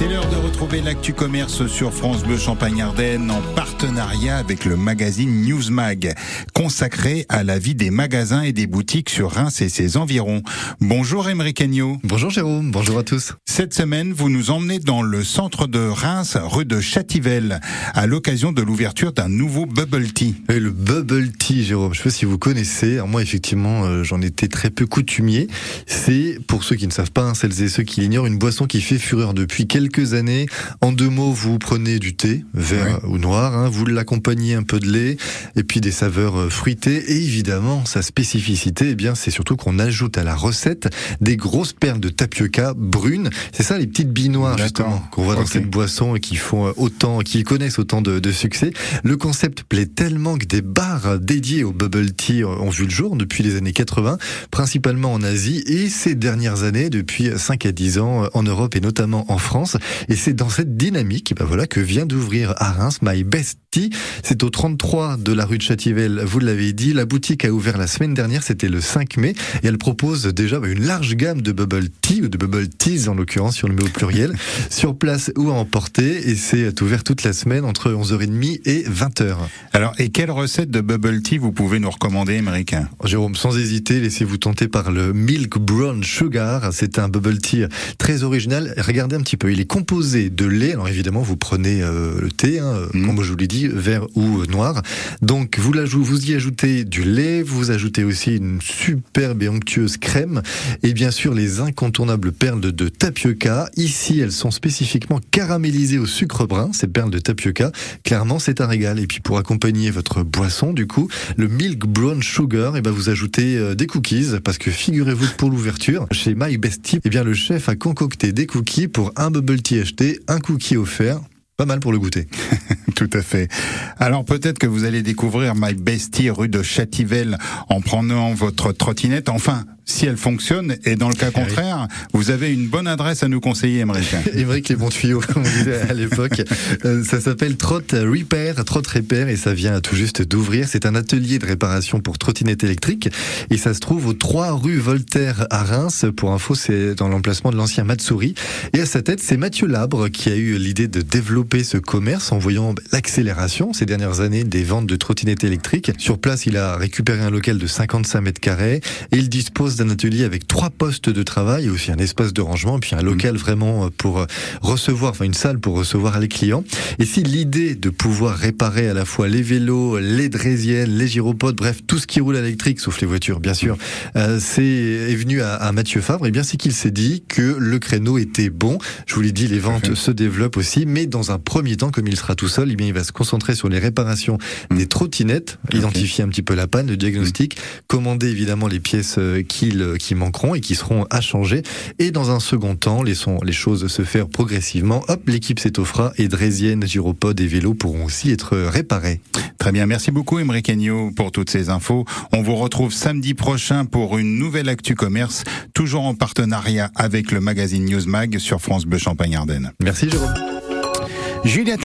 C'est l'heure de retrouver l'actu commerce sur France Bleu Champagne-Ardenne en partenariat avec le magazine Newsmag, consacré à la vie des magasins et des boutiques sur Reims et ses environs. Bonjour Émeric Agneau. Bonjour Jérôme, bonjour à tous. Cette semaine, vous nous emmenez dans le centre de Reims, rue de Chativelle, à l'occasion de l'ouverture d'un nouveau bubble tea. Et le bubble tea, Jérôme, je sais pas si vous connaissez. Alors moi, effectivement, euh, j'en étais très peu coutumier. C'est, pour ceux qui ne savent pas, hein, celles et ceux qui l'ignorent, une boisson qui fait fureur depuis quelques années. En deux mots, vous prenez du thé, vert ou noir, hein, vous l'accompagnez un peu de lait, et puis des saveurs euh, fruitées. Et évidemment, sa spécificité, eh bien, c'est surtout qu'on ajoute à la recette des grosses perles de tapioca brunes. C'est ça, les petites billes noires, justement, qu'on voit dans cette boisson et qui font euh, autant, qui connaissent autant de, de, succès. Le concept plaît tellement que des bars dédiés au bubble tea ont vu le jour depuis les années 80, principalement en Asie, et ces dernières années, depuis 5 à 10 ans, en Europe et notamment en France. Et c'est dans cette dynamique ben voilà, que vient d'ouvrir à Reims My Best Tea. C'est au 33 de la rue de Châtivelle, vous l'avez dit. La boutique a ouvert la semaine dernière, c'était le 5 mai, et elle propose déjà ben, une large gamme de bubble tea, ou de bubble teas en l'occurrence, si on le met au pluriel, sur place ou à emporter. Et c'est ouvert toute la semaine entre 11h30 et 20h. Alors, et quelle recette de bubble tea vous pouvez nous recommander, américain? Jérôme, sans hésiter, laissez-vous tenter par le Milk Brown Sugar. C'est un bubble tea très original. Regardez un petit peu, il est composé de lait. Alors évidemment, vous prenez euh, le thé, hein, mmh. comme je vous l'ai dit, vert ou noir. Donc vous, vous y ajoutez du lait, vous ajoutez aussi une superbe et onctueuse crème, et bien sûr les incontournables perles de, tapioca. Ici, elles sont spécifiquement caramélisées au sucre brun, ces perles de tapioca. Clairement, c'est un régal. Et puis pour accompagner votre boisson, du coup, le Milk Brown Sugar, et eh ben vous ajoutez euh, des cookies, parce que figurez-vous que pour l'ouverture, chez My Best Tip, eh bien le chef a concocté des cookies pour un bubble tea acheté, un cookie offert. Pas mal pour le goûter. Tout à fait. Alors peut-être que vous allez découvrir My Bestie rue de Chativelle en prenant votre trottinette. Enfin, si elle fonctionne, et dans le cas ah contraire, vous avez une bonne adresse à nous conseiller, Émeric. Émeric, les bons tuyaux, comme on disait à l'époque. Euh, ça s'appelle Trot Repair, Trot Repair, et ça vient tout juste d'ouvrir. C'est un atelier de réparation pour trottinettes électriques, et ça se trouve aux 3 rue Voltaire à Reims. Pour info, c'est dans l'emplacement de l'ancien Matsuri. Et à sa tête, c'est Mathieu Labre qui a eu l'idée de développer ce commerce en voyant l'accélération ces dernières années des ventes de trottinettes électriques. Sur place, il a récupéré un local de 55 mètres carrés et il dispose d'un atelier avec trois postes de travail, aussi un espace de rangement, puis un local vraiment euh, pour euh, recevoir, enfin une salle pour recevoir les clients. Et si l'idée de pouvoir réparer à la fois les vélos, les draisiennes, les gyropodes, bref, tout ce qui roule électrique, sauf les voitures, bien sûr, euh, c'est est venu à, à, Mathieu Fabre, et bien c'est qu'il s'est dit que le créneau était bon. Je vous l'ai dit, les ventes se développent aussi, mais dans un premier temps, comme il sera tout seul, eh bien il va se concentrer sur les réparations des trottinettes, identifier un petit peu la panne, le diagnostic, commander évidemment les pièces qui qui manqueront et qui seront à changer. Et dans un second temps, laissons les choses se faire progressivement. Hop, l'équipe s'étoffera et Drésienne, Gyropode et vélos pourront aussi être réparés. Très bien, merci beaucoup Émeric Agneau pour toutes ces infos. On vous retrouve samedi prochain pour une nouvelle Actu Commerce, toujours en partenariat avec le magazine Newsmag sur France Bleu Champagne-Ardenne. Merci Jérôme. Juliette